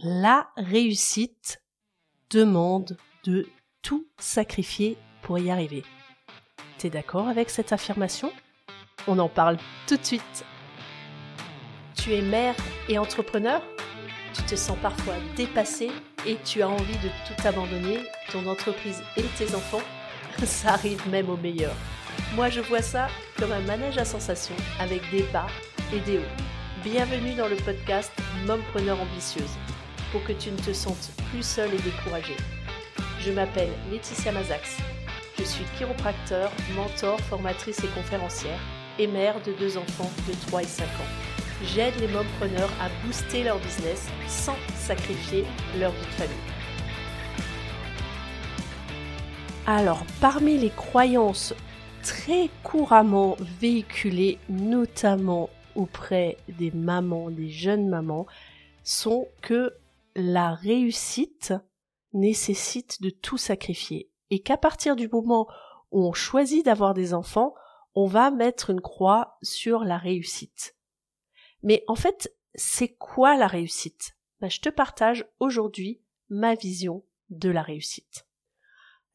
La réussite demande de tout sacrifier pour y arriver. T'es d'accord avec cette affirmation? On en parle tout de suite. Tu es mère et entrepreneur? Tu te sens parfois dépassé et tu as envie de tout abandonner, ton entreprise et tes enfants? Ça arrive même au meilleur. Moi je vois ça comme un manège à sensations avec des bas et des hauts. Bienvenue dans le podcast Mompreneur ambitieuse pour que tu ne te sentes plus seule et découragée. Je m'appelle Laetitia Mazax. Je suis chiropracteur, mentor, formatrice et conférencière et mère de deux enfants de 3 et 5 ans. J'aide les mompreneurs à booster leur business sans sacrifier leur vie de famille. Alors, parmi les croyances très couramment véhiculées, notamment auprès des mamans, des jeunes mamans, sont que la réussite nécessite de tout sacrifier et qu'à partir du moment où on choisit d'avoir des enfants, on va mettre une croix sur la réussite. Mais en fait, c'est quoi la réussite? Ben, Je te partage aujourd'hui ma vision de la réussite.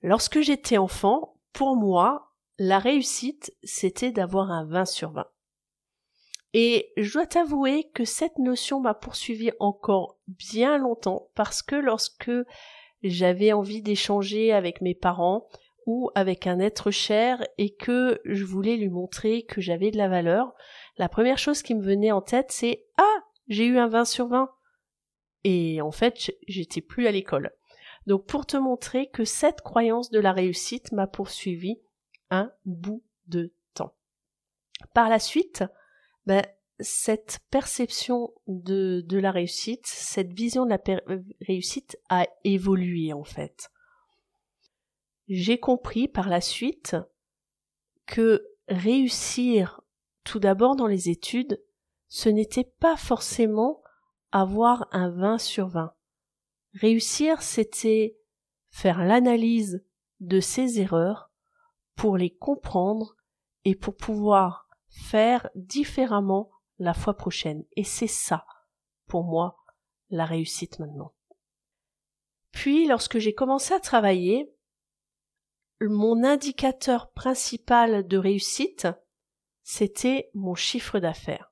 Lorsque j'étais enfant, pour moi, la réussite, c'était d'avoir un 20 sur 20. Et je dois t'avouer que cette notion m'a poursuivi encore bien longtemps parce que lorsque j'avais envie d'échanger avec mes parents ou avec un être cher et que je voulais lui montrer que j'avais de la valeur, la première chose qui me venait en tête c'est Ah, j'ai eu un 20 sur 20. Et en fait, j'étais plus à l'école. Donc pour te montrer que cette croyance de la réussite m'a poursuivi un bout de temps. Par la suite, ben, cette perception de, de la réussite, cette vision de la euh, réussite a évolué en fait. J'ai compris par la suite que réussir tout d'abord dans les études, ce n'était pas forcément avoir un 20 sur 20. Réussir, c'était faire l'analyse de ses erreurs pour les comprendre et pour pouvoir faire différemment la fois prochaine. Et c'est ça, pour moi, la réussite maintenant. Puis, lorsque j'ai commencé à travailler, mon indicateur principal de réussite, c'était mon chiffre d'affaires.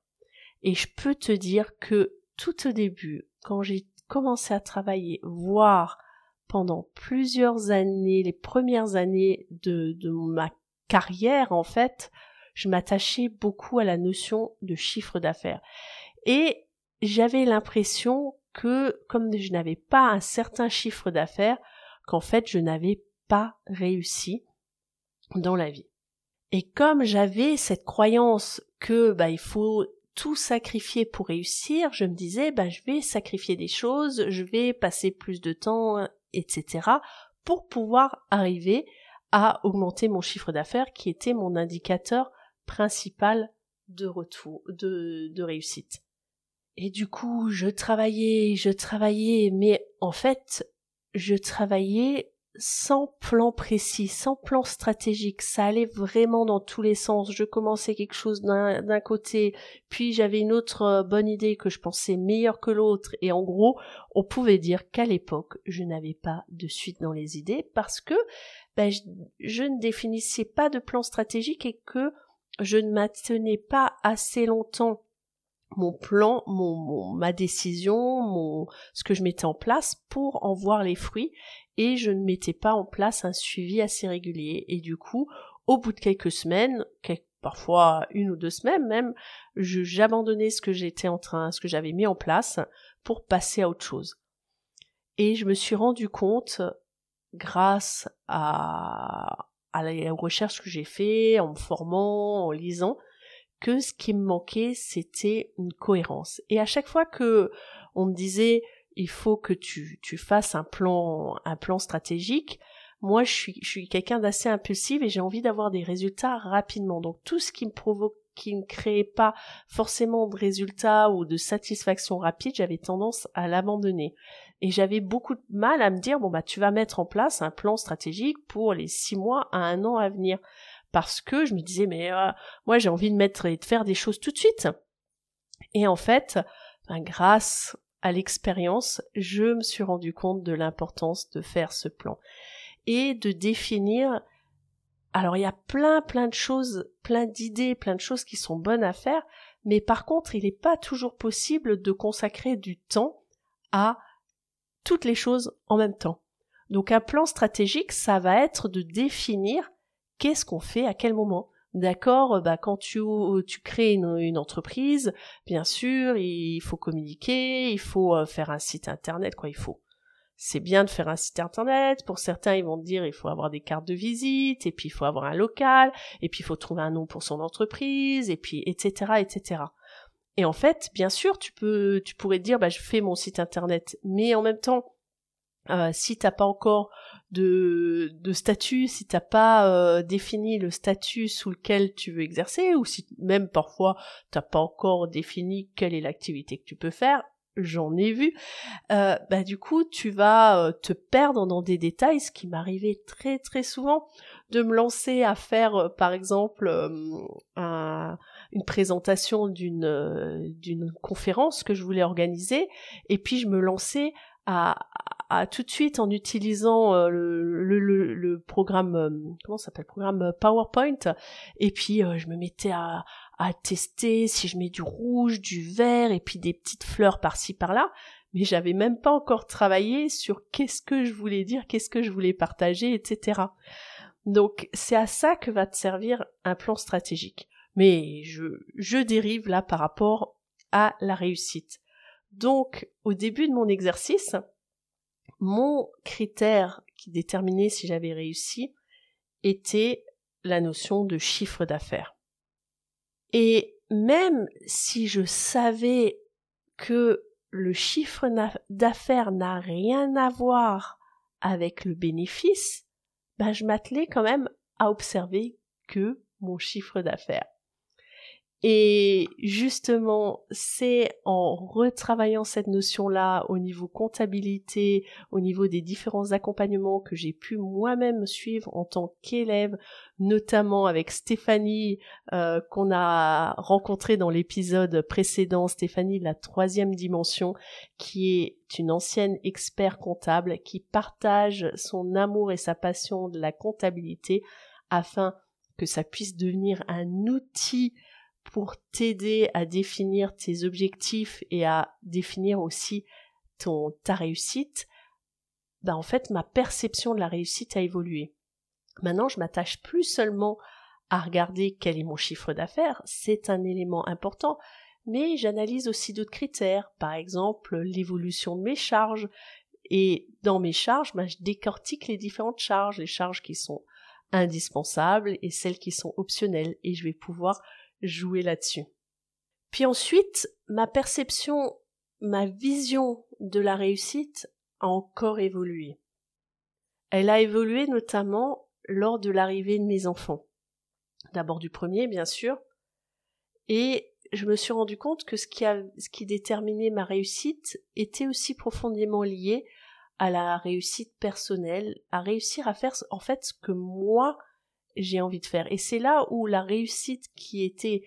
Et je peux te dire que tout au début, quand j'ai commencé à travailler, voire pendant plusieurs années, les premières années de, de ma carrière en fait, je m'attachais beaucoup à la notion de chiffre d'affaires. Et j'avais l'impression que comme je n'avais pas un certain chiffre d'affaires, qu'en fait je n'avais pas réussi dans la vie. Et comme j'avais cette croyance que bah il faut tout sacrifier pour réussir, je me disais bah je vais sacrifier des choses, je vais passer plus de temps, etc. pour pouvoir arriver à augmenter mon chiffre d'affaires qui était mon indicateur principal de retour, de, réussite. Et du coup, je travaillais, je travaillais, mais en fait, je travaillais sans plan précis, sans plan stratégique. Ça allait vraiment dans tous les sens. Je commençais quelque chose d'un côté, puis j'avais une autre euh, bonne idée que je pensais meilleure que l'autre. Et en gros, on pouvait dire qu'à l'époque, je n'avais pas de suite dans les idées parce que ben, je, ne définissais pas de plan stratégique et que je ne maintenais pas assez longtemps mon plan, mon, ma décision, mon ce que je mettais en place pour en voir les fruits et je ne mettais pas en place un suivi assez régulier et du coup au bout de quelques semaines, parfois une ou deux semaines même, j'abandonnais ce que j'étais en train, ce que j'avais mis en place pour passer à autre chose. Et je me suis rendu compte grâce à, à la recherche que j'ai fait, en me formant, en lisant, que ce qui me manquait, c'était une cohérence. Et à chaque fois que on me disait il faut que tu, fasses un plan, un plan stratégique, moi je suis, je suis quelqu'un d'assez impulsif et j'ai envie d'avoir des résultats rapidement. Donc tout ce qui me provoque qui ne créait pas forcément de résultats ou de satisfaction rapide, j'avais tendance à l'abandonner. Et j'avais beaucoup de mal à me dire, bon bah tu vas mettre en place un plan stratégique pour les six mois à un an à venir parce que je me disais mais euh, moi j'ai envie de mettre et de faire des choses tout de suite. Et en fait, ben, grâce à l'expérience, je me suis rendu compte de l'importance de faire ce plan et de définir alors il y a plein plein de choses, plein d'idées, plein de choses qui sont bonnes à faire, mais par contre, il n'est pas toujours possible de consacrer du temps à toutes les choses en même temps. Donc un plan stratégique, ça va être de définir qu'est-ce qu'on fait à quel moment. D'accord, bah quand tu, tu crées une, une, entreprise, bien sûr, il faut communiquer, il faut euh, faire un site internet, quoi, il faut c'est bien de faire un site internet. Pour certains, ils vont te dire il faut avoir des cartes de visite, et puis il faut avoir un local, et puis il faut trouver un nom pour son entreprise, et puis etc. etc. Et en fait, bien sûr, tu peux, tu pourrais dire bah je fais mon site internet, mais en même temps, euh, si t'as pas encore de, de statut, si t'as pas euh, défini le statut sous lequel tu veux exercer, ou si même parfois t'as pas encore défini quelle est l'activité que tu peux faire, j'en ai vu, euh, bah du coup tu vas euh, te perdre dans des détails, ce qui m'arrivait très très souvent de me lancer à faire euh, par exemple une présentation d'une d'une conférence que je voulais organiser et puis je me lançais à, tout de suite en utilisant le, programme comment s'appelle programme PowerPoint et puis je me mettais à, à tester si je mets du rouge, du vert et puis des petites fleurs par-ci par-là, mais j'avais même pas encore travaillé sur qu'est-ce que je voulais dire, qu'est-ce que je voulais partager, etc. Donc c'est à ça que va te servir un plan stratégique. Mais je, je dérive là par rapport à la réussite. Donc au début de mon exercice, mon critère qui déterminait si j'avais réussi était la notion de chiffre d'affaires. Et même si je savais que le chiffre d'affaires n'a rien à voir avec le bénéfice, ben je m'attelais quand même à observer que mon chiffre d'affaires. Et justement, c'est en retravaillant cette notion-là au niveau comptabilité, au niveau des différents accompagnements que j'ai pu moi-même suivre en tant qu'élève, notamment avec Stéphanie euh, qu'on a rencontré dans l'épisode précédent, Stéphanie de la troisième dimension, qui est une ancienne expert comptable qui partage son amour et sa passion de la comptabilité afin que ça puisse devenir un outil pour t'aider à définir tes objectifs et à définir aussi ton, ta réussite, bah en fait ma perception de la réussite a évolué. Maintenant, je m'attache plus seulement à regarder quel est mon chiffre d'affaires, c'est un élément important, mais j'analyse aussi d'autres critères, par exemple l'évolution de mes charges, et dans mes charges, bah, je décortique les différentes charges, les charges qui sont indispensables et celles qui sont optionnelles, et je vais pouvoir jouer là-dessus. Puis ensuite, ma perception, ma vision de la réussite a encore évolué. Elle a évolué notamment lors de l'arrivée de mes enfants. D'abord du premier, bien sûr, et je me suis rendu compte que ce qui, a, ce qui déterminait ma réussite était aussi profondément lié à la réussite personnelle, à réussir à faire en fait ce que moi j'ai envie de faire. Et c'est là où la réussite qui était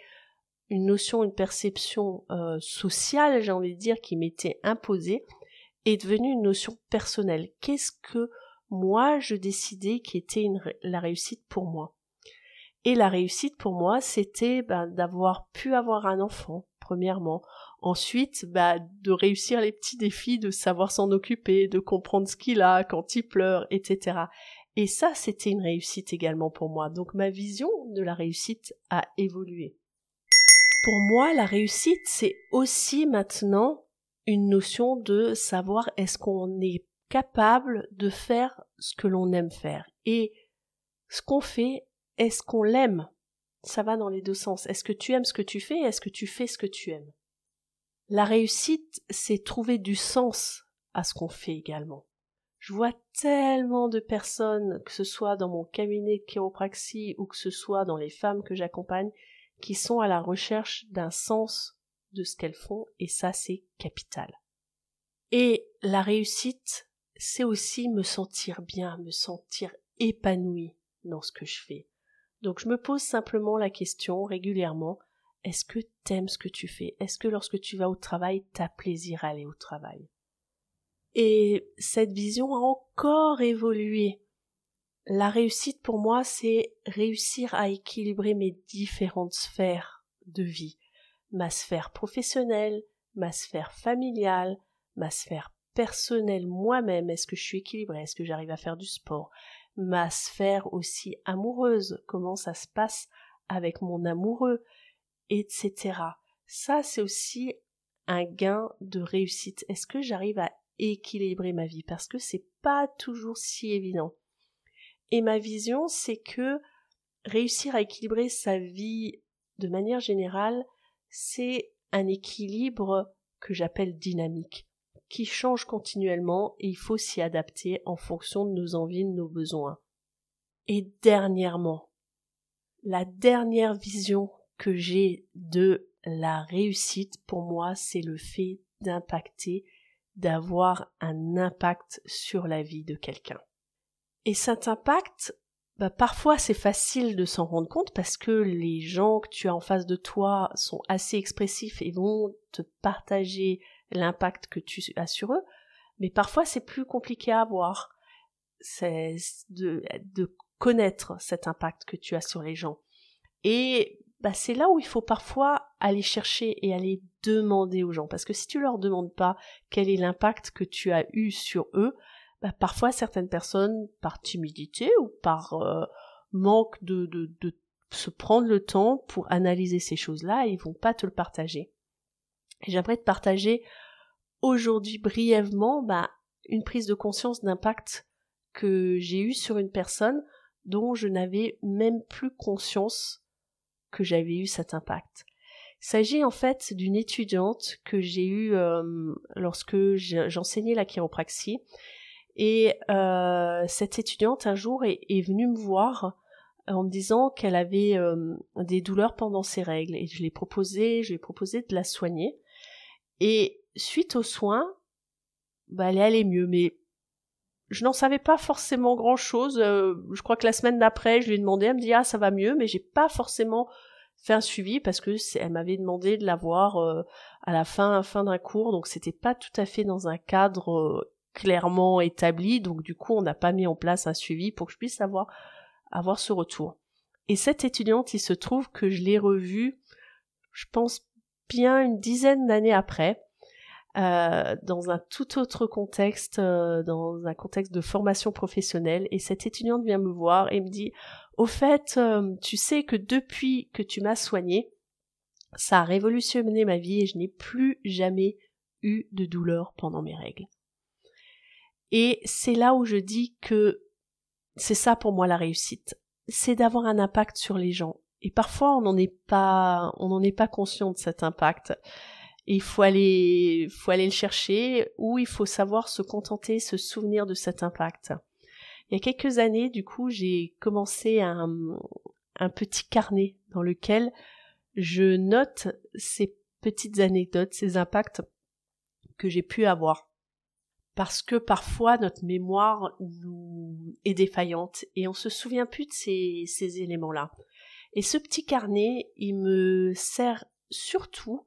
une notion, une perception euh, sociale, j'ai envie de dire, qui m'était imposée, est devenue une notion personnelle. Qu'est-ce que moi je décidais qui était la réussite pour moi? Et la réussite pour moi, c'était ben, d'avoir pu avoir un enfant, premièrement. Ensuite, bah, de réussir les petits défis, de savoir s'en occuper, de comprendre ce qu'il a quand il pleure, etc. Et ça, c'était une réussite également pour moi. Donc ma vision de la réussite a évolué. Pour moi, la réussite, c'est aussi maintenant une notion de savoir est-ce qu'on est capable de faire ce que l'on aime faire. Et ce qu'on fait, est-ce qu'on l'aime? Ça va dans les deux sens. Est-ce que tu aimes ce que tu fais? Est-ce que tu fais ce que tu aimes? La réussite, c'est trouver du sens à ce qu'on fait également. Je vois tellement de personnes, que ce soit dans mon cabinet de chiropraxie ou que ce soit dans les femmes que j'accompagne, qui sont à la recherche d'un sens de ce qu'elles font, et ça c'est capital. Et la réussite, c'est aussi me sentir bien, me sentir épanoui dans ce que je fais. Donc je me pose simplement la question régulièrement, Est-ce que t'aimes ce que tu fais? Est-ce que lorsque tu vas au travail, t'as plaisir à aller au travail? Et cette vision a encore évolué. La réussite pour moi, c'est réussir à équilibrer mes différentes sphères de vie. Ma sphère professionnelle, ma sphère familiale, ma sphère personnelle moi-même. Est-ce que je suis équilibrée? Est-ce que j'arrive à faire du sport? Ma sphère aussi amoureuse. Comment ça se passe avec mon amoureux etc. Ça, c'est aussi un gain de réussite. Est-ce que j'arrive à équilibrer ma vie? Parce que c'est pas toujours si évident. Et ma vision, c'est que réussir à équilibrer sa vie de manière générale, c'est un équilibre que j'appelle dynamique, qui change continuellement et il faut s'y adapter en fonction de nos envies, de nos besoins. Et dernièrement, la dernière vision que j'ai de la réussite, pour moi, c'est le fait d'impacter, d'avoir un impact sur la vie de quelqu'un. Et cet impact, bah, parfois c'est facile de s'en rendre compte parce que les gens que tu as en face de toi sont assez expressifs et vont te partager l'impact que tu as sur eux, mais parfois c'est plus compliqué à avoir. C'est de, de connaître cet impact que tu as sur les gens. Et bah, c'est là où il faut parfois aller chercher et aller demander aux gens. Parce que si tu leur demandes pas quel est l'impact que tu as eu sur eux, bah, parfois certaines personnes, par timidité ou par euh, manque de, de, de se prendre le temps pour analyser ces choses-là, ils vont pas te le partager. J'aimerais te partager aujourd'hui brièvement bah, une prise de conscience d'impact que j'ai eu sur une personne dont je n'avais même plus conscience que j'avais eu cet impact. Il s'agit en fait d'une étudiante que j'ai eue euh, lorsque j'enseignais la chiropraxie. Et euh, cette étudiante un jour est, venue me voir en me disant qu'elle avait euh, des douleurs pendant ses règles et je lui ai proposé de la soigner. Et suite aux soins, bah, elle allait mieux, mais je n'en savais pas forcément grand chose. je crois que la semaine d'après, je lui ai demandé, elle me dit ah ça va mieux, mais j'ai pas forcément fait un suivi parce que elle m'avait demandé de la voir euh, à la fin fin d'un cours. Donc c'était pas tout à fait dans un cadre euh, clairement établi. Donc du coup on n'a pas mis en place un suivi pour que je puisse avoir avoir ce retour. Et cette étudiante il se trouve que je l'ai revue je pense bien une dizaine d'années après euh, dans un tout autre contexte, dans un contexte de formation professionnelle. Et cette étudiante vient me voir et me dit au fait, euh, tu sais que depuis que tu m'as soigné, ça a révolutionné ma vie et je n'ai plus jamais eu de douleur pendant mes règles. Et c'est là où je dis que c'est ça pour moi la réussite. C'est d'avoir un impact sur les gens. Et parfois on n'en est pas, on n'en est pas conscient de cet impact. Il faut aller, faut aller le chercher ou il faut savoir se contenter, se souvenir de cet impact. Il y a quelques années, du coup, j'ai commencé un, un petit carnet dans lequel je note ces petites anecdotes, ces impacts que j'ai pu avoir. Parce que parfois notre mémoire est défaillante et on se souvient plus de ces, ces éléments-là. Et ce petit carnet, il me sert surtout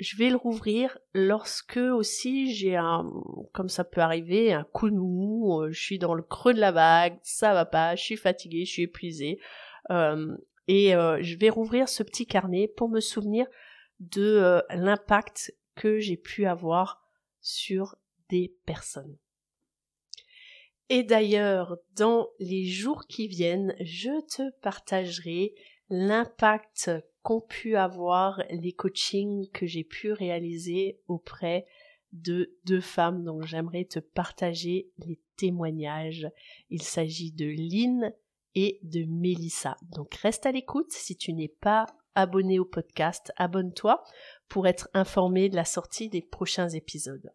je vais le rouvrir lorsque aussi j'ai un, comme ça peut arriver, un coup de mou, euh, je suis dans le creux de la vague, ça va pas, je suis fatiguée, je suis épuisée, euh, et euh, je vais rouvrir ce petit carnet pour me souvenir de l'impact que j'ai pu avoir sur des personnes. Et d'ailleurs, dans les jours qui viennent, je te partagerai l'impact qu'ont pu avoir les coachings que j'ai pu réaliser auprès de deux femmes dont j'aimerais te partager les témoignages. Il s'agit de Lynn et de Mélissa. Donc reste à l'écoute si tu n'es pas abonné au podcast, abonne-toi pour être informé de la sortie des prochains épisodes.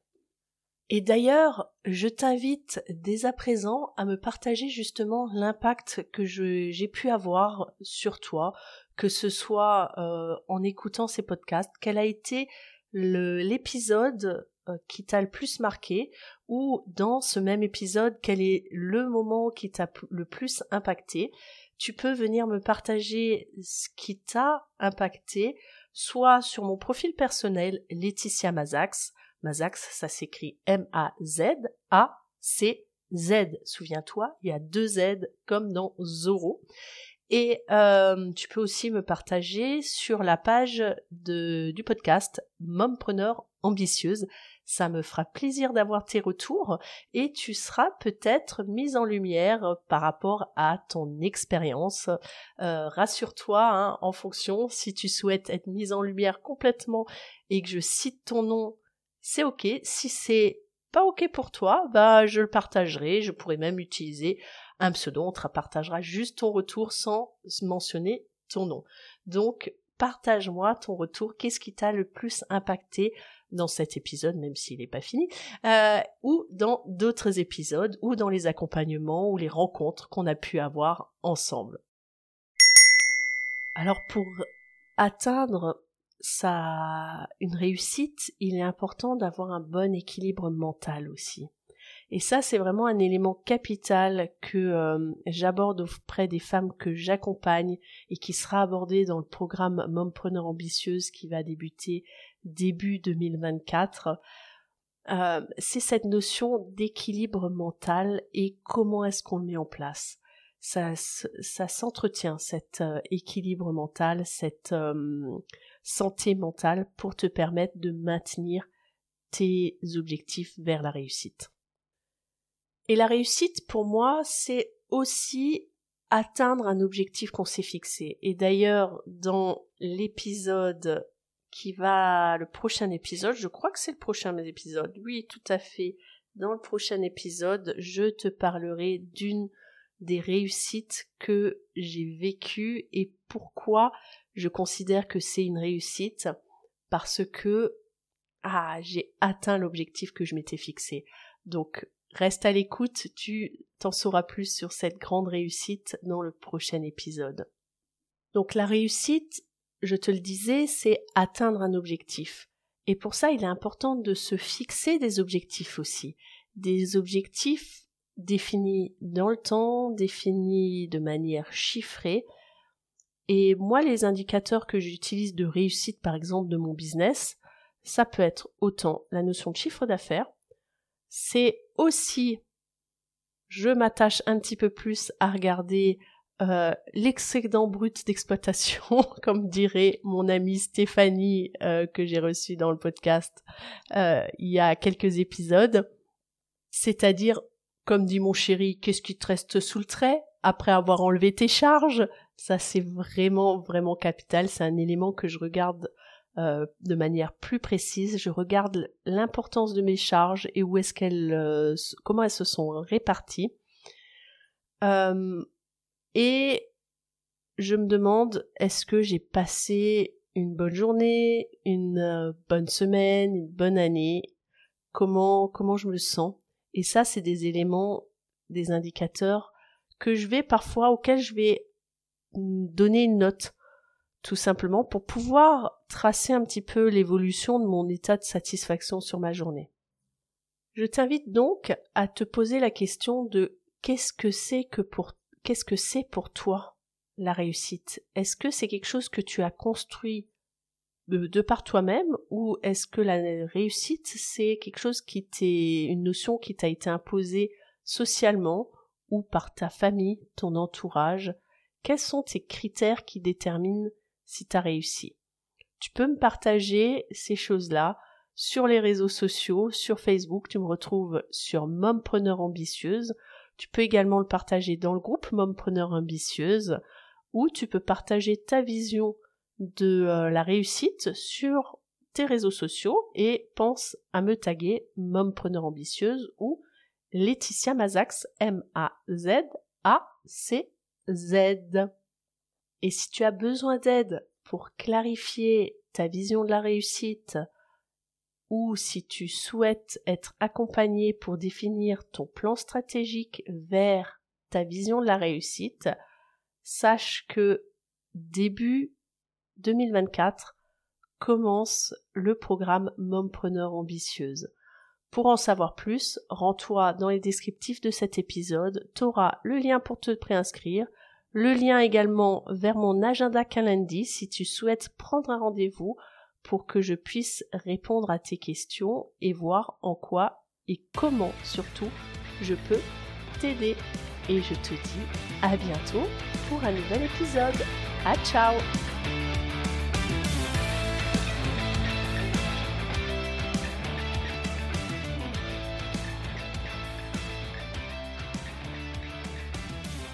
Et d'ailleurs, je t'invite dès à présent à me partager justement l'impact que j'ai pu avoir sur toi, que ce soit euh, en écoutant ces podcasts, quel a été l'épisode euh, qui t'a le plus marqué, ou dans ce même épisode, quel est le moment qui t'a le plus impacté. Tu peux venir me partager ce qui t'a impacté soit sur mon profil personnel Laetitia Mazax. Mazax, ça s'écrit M-A-Z-A-C-Z. Souviens-toi, il y a deux Z comme dans Zoro. Et euh, tu peux aussi me partager sur la page de, du podcast Mompreneur ambitieuse. Ça me fera plaisir d'avoir tes retours et tu seras peut-être mise en lumière par rapport à ton expérience. Euh, rassure-toi, hein, en fonction, si tu souhaites être mise en lumière complètement et que je cite ton nom, c'est ok. Si c'est pas ok pour toi, bah je le partagerai. Je pourrais même utiliser un pseudo. On te partagera juste ton retour sans mentionner ton nom. Donc partage-moi ton retour. Qu'est-ce qui t'a le plus impacté dans cet épisode, même s'il n'est pas fini, euh, ou dans d'autres épisodes, ou dans les accompagnements ou les rencontres qu'on a pu avoir ensemble? Alors pour atteindre sa une réussite, il est important d'avoir un bon équilibre mental aussi. Et ça, c'est vraiment un élément capital que euh, j'aborde auprès des femmes que j'accompagne et qui sera abordé dans le programme Mompreneur ambitieuse qui va débuter début 2024, euh, c'est cette notion d'équilibre mental et comment est-ce qu'on le met en place. Ça, ça s'entretient, cet euh, équilibre mental, cette santé mentale pour te permettre de maintenir tes objectifs vers la réussite. Et la réussite, pour moi, c'est aussi atteindre un objectif qu'on s'est fixé. Et d'ailleurs, dans l'épisode qui va le prochain épisode, je crois que c'est le prochain épisode, oui tout à fait. Dans le prochain épisode, je te parlerai d'une des réussites que j'ai vécues et pourquoi je considère que c'est une réussite parce que ah, j'ai atteint l'objectif que je m'étais fixé. Donc reste à l'écoute, tu t'en sauras plus sur cette grande réussite dans le prochain épisode. Donc la réussite, je te le disais, c'est atteindre un objectif. Et pour ça, il est important de se fixer des objectifs aussi. Des objectifs définis dans le temps, définis de manière chiffrée. Et moi, les indicateurs que j'utilise de réussite, par exemple, de mon business, ça peut être autant la notion de chiffre d'affaires, c'est aussi, je m'attache un petit peu plus à regarder euh, l'excédent brut d'exploitation, comme dirait mon amie Stéphanie euh, que j'ai reçue dans le podcast euh, il y a quelques épisodes. C'est-à-dire, comme dit mon chéri, qu'est-ce qui te reste sous le trait après avoir enlevé tes charges? Ça, c'est vraiment, vraiment capital. C'est un élément que je regarde de manière plus précise. Je regarde l'importance de mes charges et où est-ce qu'elles, comment elles se sont réparties. Et je me demande, est-ce que j'ai passé une bonne journée, une euh, bonne semaine, une bonne année? Comment comment je me sens? Et ça, c'est des éléments, des indicateurs que je vais parfois auxquels je vais donner une note, tout simplement pour pouvoir tracer un petit peu l'évolution de mon état de satisfaction sur ma journée. Je t'invite donc à te poser la question de qu'est-ce que c'est qu'est-ce que c'est pour toi la réussite? Est-ce que c'est quelque chose que tu as construit de, par toi-même ou est-ce que la réussite c'est quelque chose qui t'est une notion qui t'a été imposée socialement ou par ta famille, ton entourage? Quels sont tes critères qui déterminent si tu as réussi? Tu peux me partager ces choses-là sur les réseaux sociaux, sur Facebook, tu me retrouves sur Mompreneur ambitieuse. Tu peux également le partager dans le groupe Mompreneur ambitieuse ou tu peux partager ta vision de euh, la réussite sur tes réseaux sociaux et pense à me taguer Mompreneur ambitieuse ou Laetitia Mazax M-A-Z-A-C-Z. Et si tu as besoin d'aide pour clarifier ta vision de la réussite, ou si tu souhaites être accompagné pour définir ton plan stratégique vers ta vision de la réussite, sache que début 2024 commence le programme Mompreneur ambitieuse. Pour en savoir plus, rends-toi dans les descriptifs de cet épisode, tu auras le lien pour te préinscrire, Le lien également vers mon agenda Calendly si tu souhaites prendre un rendez-vous pour que je puisse répondre à tes questions et voir en quoi et comment surtout je peux t'aider. Et je te dis à bientôt pour un nouvel épisode. À ciao